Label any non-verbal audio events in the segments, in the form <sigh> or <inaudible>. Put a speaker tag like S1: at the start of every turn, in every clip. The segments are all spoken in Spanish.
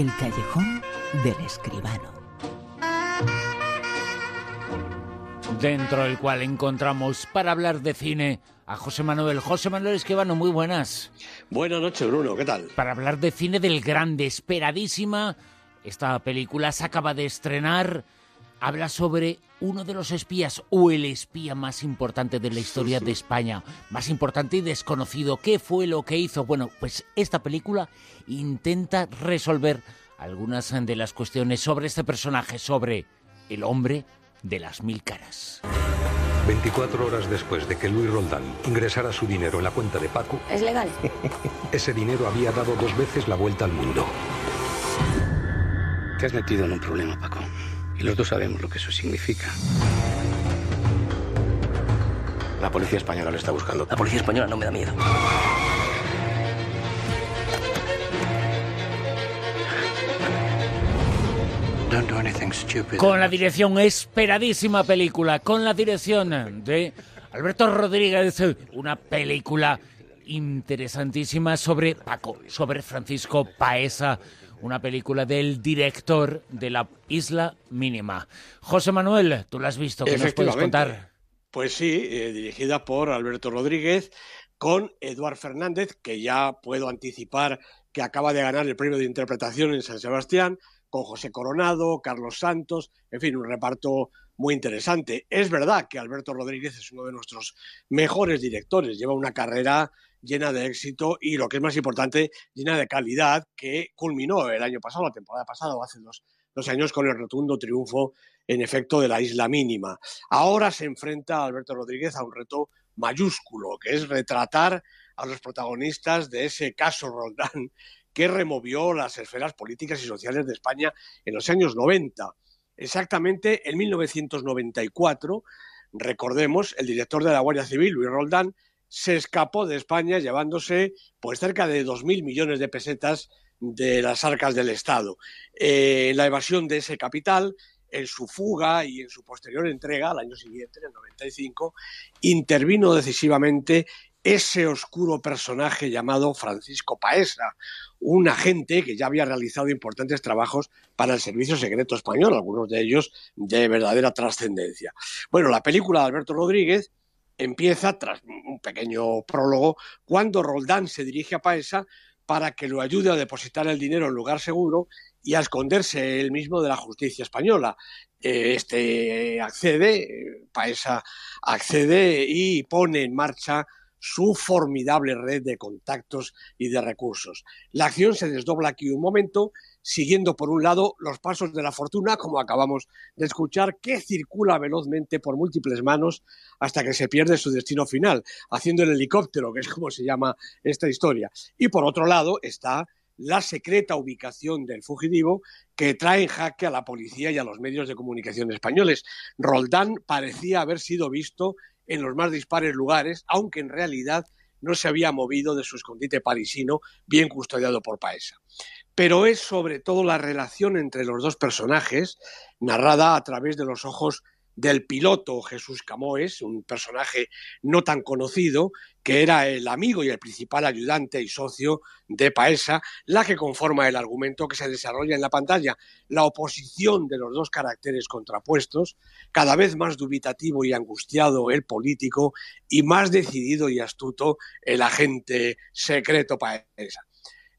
S1: El callejón del escribano.
S2: Dentro del cual encontramos para hablar de cine a José Manuel. José Manuel Escribano, muy buenas.
S3: Buenas noches, Bruno, ¿qué tal?
S2: Para hablar de cine del grande, esperadísima. Esta película se acaba de estrenar. Habla sobre uno de los espías o el espía más importante de la historia de España, más importante y desconocido. ¿Qué fue lo que hizo? Bueno, pues esta película intenta resolver algunas de las cuestiones sobre este personaje, sobre el hombre de las mil caras.
S4: 24 horas después de que Luis Roldán ingresara su dinero en la cuenta de Paco,
S5: ¿Es legal? <laughs>
S4: ese dinero había dado dos veces la vuelta al mundo.
S6: Te has metido en un problema, Paco. Y los dos sabemos lo que eso significa. La policía española lo está buscando.
S5: La policía española no me da miedo.
S6: Don't do anything stupid.
S2: Con la dirección esperadísima película, con la dirección de Alberto Rodríguez, una película interesantísima sobre Paco, sobre Francisco Paesa, una película del director de la Isla Mínima. José Manuel, tú la has visto, ¿qué nos puedes contar?
S3: Pues sí, eh, dirigida por Alberto Rodríguez, con Eduard Fernández, que ya puedo anticipar que acaba de ganar el premio de interpretación en San Sebastián, con José Coronado, Carlos Santos, en fin, un reparto muy interesante. Es verdad que Alberto Rodríguez es uno de nuestros mejores directores, lleva una carrera llena de éxito y lo que es más importante, llena de calidad, que culminó el año pasado, la temporada pasada, o hace dos, dos años, con el rotundo triunfo, en efecto, de la isla mínima. Ahora se enfrenta Alberto Rodríguez a un reto mayúsculo, que es retratar a los protagonistas de ese caso Roldán que removió las esferas políticas y sociales de España en los años 90. Exactamente en 1994, recordemos, el director de la Guardia Civil, Luis Roldán, se escapó de España llevándose pues cerca de 2.000 millones de pesetas de las arcas del Estado. Eh, la evasión de ese capital, en su fuga y en su posterior entrega al año siguiente, en el 95, intervino decisivamente ese oscuro personaje llamado Francisco Paesa, un agente que ya había realizado importantes trabajos para el Servicio Secreto Español, algunos de ellos de verdadera trascendencia. Bueno, la película de Alberto Rodríguez empieza, tras un pequeño prólogo, cuando Roldán se dirige a Paesa para que lo ayude a depositar el dinero en lugar seguro y a esconderse él mismo de la justicia española. Eh, Este accede, eh, Paesa accede y pone en marcha su formidable red de contactos y de recursos. La acción se desdobla aquí un momento, siguiendo por un lado los pasos de la fortuna, como acabamos de escuchar, que circula velozmente por múltiples manos hasta que se pierde su destino final, haciendo el helicóptero, que es como se llama esta historia. Y por otro lado está la secreta ubicación del fugitivo que trae en jaque a la policía y a los medios de comunicación españoles. Roldán parecía haber sido visto en los más dispares lugares, aunque en realidad no se había movido de su escondite parisino, bien custodiado por Paesa. Pero es sobre todo la relación entre los dos personajes, narrada a través de los ojos del piloto Jesús Camoes, un personaje no tan conocido, que era el amigo y el principal ayudante y socio de Paesa, la que conforma el argumento que se desarrolla en la pantalla, la oposición de los dos caracteres contrapuestos, cada vez más dubitativo y angustiado el político y más decidido y astuto el agente secreto Paesa.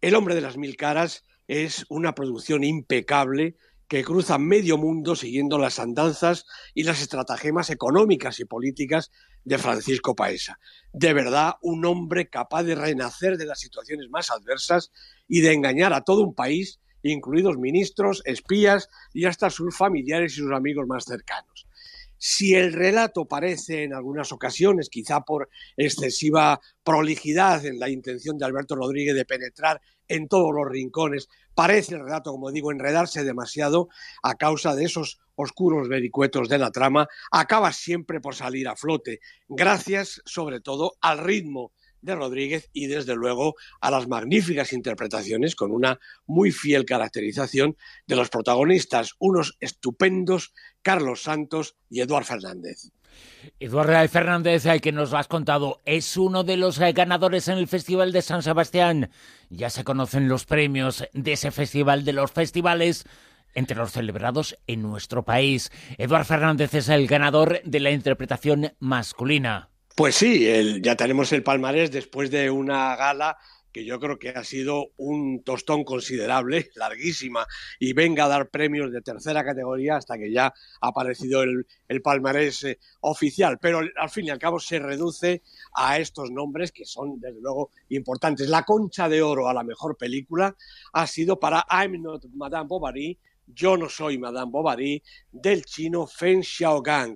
S3: El hombre de las mil caras es una producción impecable que cruza medio mundo siguiendo las andanzas y las estratagemas económicas y políticas de Francisco Paesa. De verdad, un hombre capaz de renacer de las situaciones más adversas y de engañar a todo un país, incluidos ministros, espías y hasta sus familiares y sus amigos más cercanos. Si el relato parece en algunas ocasiones, quizá por excesiva prolijidad en la intención de Alberto Rodríguez de penetrar en todos los rincones, parece el relato, como digo, enredarse demasiado a causa de esos oscuros vericuetos de la trama, acaba siempre por salir a flote, gracias sobre todo al ritmo de Rodríguez y desde luego a las magníficas interpretaciones con una muy fiel caracterización de los protagonistas, unos estupendos Carlos Santos y Eduard Fernández.
S2: Eduardo Fernández, que nos lo has contado, es uno de los ganadores en el Festival de San Sebastián. Ya se conocen los premios de ese festival, de los festivales entre los celebrados en nuestro país. Eduardo Fernández es el ganador de la interpretación masculina.
S3: Pues sí, ya tenemos el palmarés después de una gala que yo creo que ha sido un tostón considerable, <laughs> larguísima, y venga a dar premios de tercera categoría hasta que ya ha aparecido el, palmarés eh, oficial. Pero al fin y al cabo se reduce a estos nombres que son, desde luego, importantes. La concha de oro a la mejor película ha sido para I'm Not Madame Bovary, Yo no soy Madame Bovary, del chino Feng Xiaogang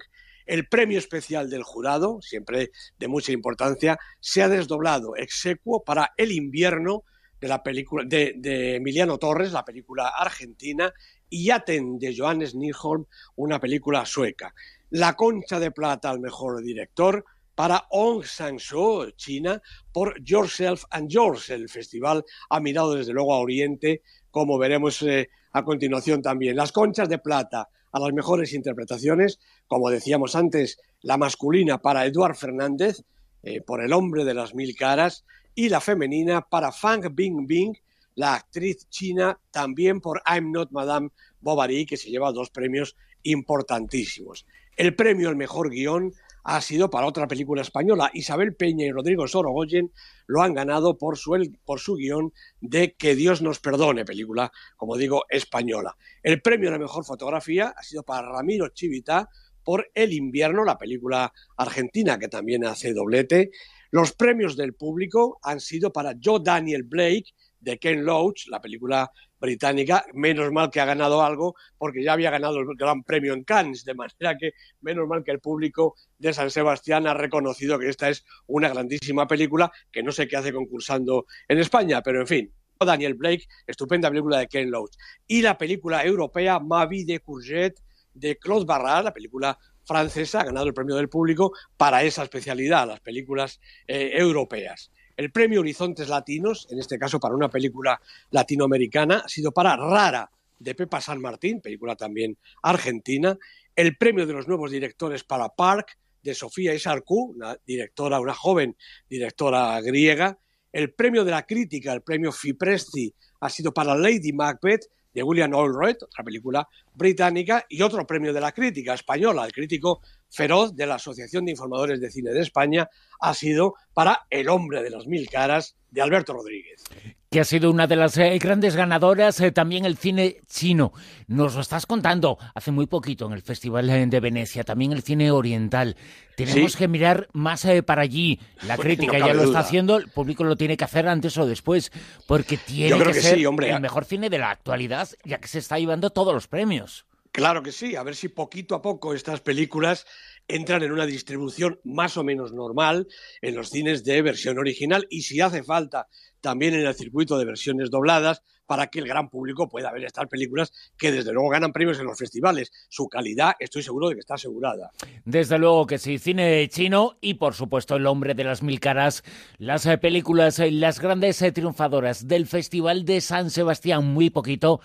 S3: el premio especial del jurado, siempre de mucha importancia, se ha desdoblado execuo para El invierno de la película de, Emiliano Torres, la película argentina, y Aten de Johannes Nilholm, una película sueca. La Concha de Plata al mejor director para Ong Sang-soo, China, por Yourself and Yours. El festival ha mirado desde luego a Oriente, como veremos eh, a continuación también. Las Conchas de Plata a las mejores interpretaciones, como decíamos antes, la masculina para Eduard Fernández, eh, por El hombre de las mil caras, y la femenina para Fang Bingbing, la actriz china, también por I'm Not Madame Bovary, que se lleva dos premios importantísimos. El premio al mejor guion ha sido para otra película española. Isabel Peña y Rodrigo Sorogoyen lo han ganado por su, por su guion de Que Dios nos perdone, película, como digo, española. El premio a la mejor fotografía ha sido para Ramiro Chivita por El invierno, la película argentina que también hace doblete. Los premios del público han sido para Joe Daniel Blake de Ken Loach, la película británica, menos mal que ha ganado algo, porque ya había ganado el Gran Premio en Cannes, de manera que menos mal que el público de San Sebastián ha reconocido que esta es una grandísima película, que no sé qué hace concursando en España, pero en fin. Daniel Blake, estupenda película de Ken Loach. Y la película europea Ma vie de Courgette de Claude Barras, la película francesa, ha ganado el premio del público para esa especialidad, las películas eh, europeas. El premio Horizontes Latinos, en este caso para una película latinoamericana, ha sido para Rara, de Pepa San Martín, película también argentina. El premio de los nuevos directores para Park, de Sofía Isarcu, una directora, una joven directora griega. El premio de la crítica, el premio Fipresti, ha sido para Lady Macbeth, de William Allred, otra película británica, y otro premio de la crítica española, el crítico feroz de la Asociación de Informadores de Cine de España, ha sido para El hombre de las mil caras de Alberto Rodríguez.
S2: Que ha sido una de las eh, grandes ganadoras, eh, también el cine chino. Nos lo estás contando hace muy poquito en el Festival eh, de Venecia, también el cine oriental. Tenemos que mirar más para allí. La pues crítica ya lo está haciendo, el público lo tiene que hacer antes o después, porque tiene que, ser el mejor cine de la actualidad, ya que se está llevando todos los premios.
S3: Claro que sí, a ver si poquito a poco estas películas entran en una distribución más o menos normal en los cines de versión original y si hace falta también en el circuito de versiones dobladas para que el gran público pueda ver estas películas que desde luego ganan premios en los festivales. Su calidad estoy seguro de que está asegurada.
S2: Desde luego que sí, cine chino y por supuesto El hombre de las mil caras, las eh, películas, eh, las grandes eh, triunfadoras del Festival de San Sebastián, muy poquito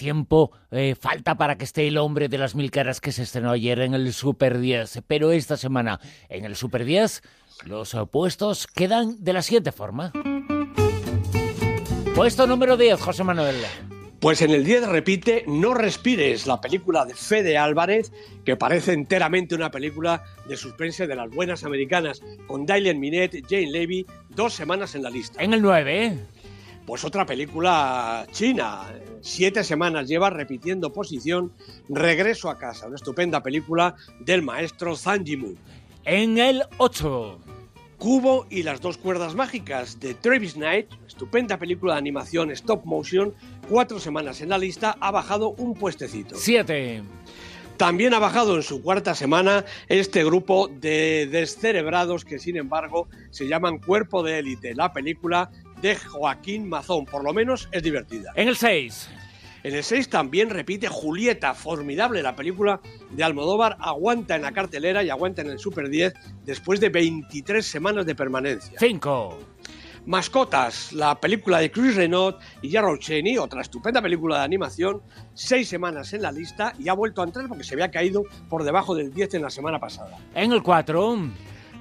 S2: tiempo eh, falta para que esté el hombre de las mil caras que se estrenó ayer en el Super 10. Pero esta semana en el Super 10 los opuestos quedan de la siguiente forma. Puesto número 10, José Manuel.
S3: Pues en el 10 repite No respires, la película de Fede Álvarez, que parece enteramente una película de suspense de las buenas americanas, con Dylan Minette, Jane Levy, dos semanas en la lista.
S2: En el 9, ¿eh?
S3: Pues otra película china. Siete semanas lleva repitiendo posición Regreso a casa, una estupenda película del maestro Zhang Yimou.
S2: En el 8.
S3: Cubo y las dos cuerdas mágicas de Travis Knight, estupenda película de animación stop motion, cuatro semanas en la lista, ha bajado un puestecito.
S2: 7.
S3: También ha bajado en su cuarta semana este grupo de descerebrados que sin embargo se llaman Cuerpo de Élite, la película de Joaquín Mazón. Por lo menos es divertida.
S2: En el 6.
S3: En el 6 también repite Julieta, formidable la película de Almodóvar, aguanta en la cartelera y aguanta en el Super 10 después de 23 semanas de permanencia.
S2: 5.
S3: Mascotas, la película de Chris Renaud y Jarrow Cheney, otra estupenda película de animación, seis semanas en la lista y ha vuelto a entrar porque se había caído por debajo del 10 en la semana pasada.
S2: En el 4.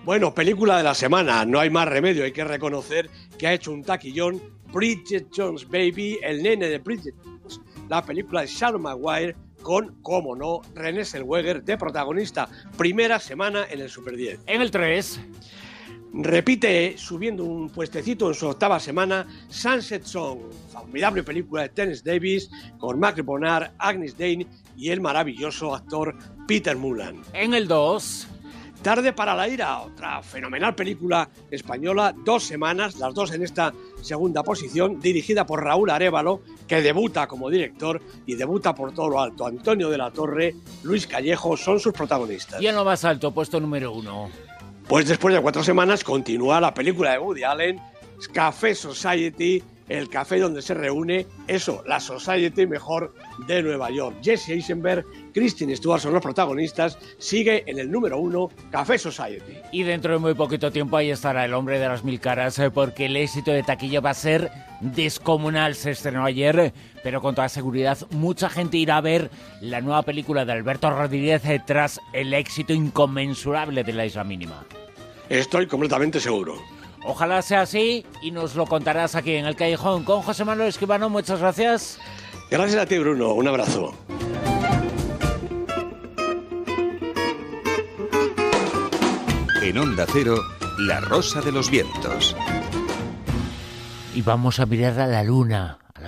S3: Bueno, película de la semana, no hay más remedio, hay que reconocer que ha hecho un taquillón Bridget Jones Baby, el nene de Bridget Jones, la película de Sharon Maguire con, como no, René Zellweger de protagonista, primera semana en el Super 10.
S2: En el 3.
S3: Repite, subiendo un puestecito en su octava semana, Sunset Song, formidable película de Tennis Davis con Mark Bonnard, Agnes Dane y el maravilloso actor Peter Mullan.
S2: En el 2.
S3: Tarde para la ira, otra fenomenal película española, dos semanas, las dos en esta segunda posición, dirigida por Raúl Arevalo, que debuta como director y debuta por todo lo alto. Antonio de la Torre, Luis Callejo son sus protagonistas.
S2: Y en lo más alto, puesto número uno.
S3: Pues después de cuatro semanas continúa la película de Woody Allen, Café Society, el café donde se reúne, eso, la Society mejor de Nueva York. Jesse Eisenberg, Kristen Stewart son los protagonistas, sigue en el número uno, Café Society.
S2: Y dentro de muy poquito tiempo ahí estará el hombre de las mil caras, eh, porque el éxito de taquilla va a ser descomunal. Se estrenó ayer, pero con toda seguridad mucha gente irá a ver la nueva película de Alberto Rodríguez eh, tras el éxito inconmensurable de la Isla Mínima.
S3: Estoy completamente seguro.
S2: Ojalá sea así y nos lo contarás aquí en el Callejón con José Manuel Escribano. Muchas gracias.
S3: Gracias a ti, Bruno. Un abrazo.
S5: En Onda Cero, La Rosa de los Vientos.
S2: Y vamos a mirar a la luna.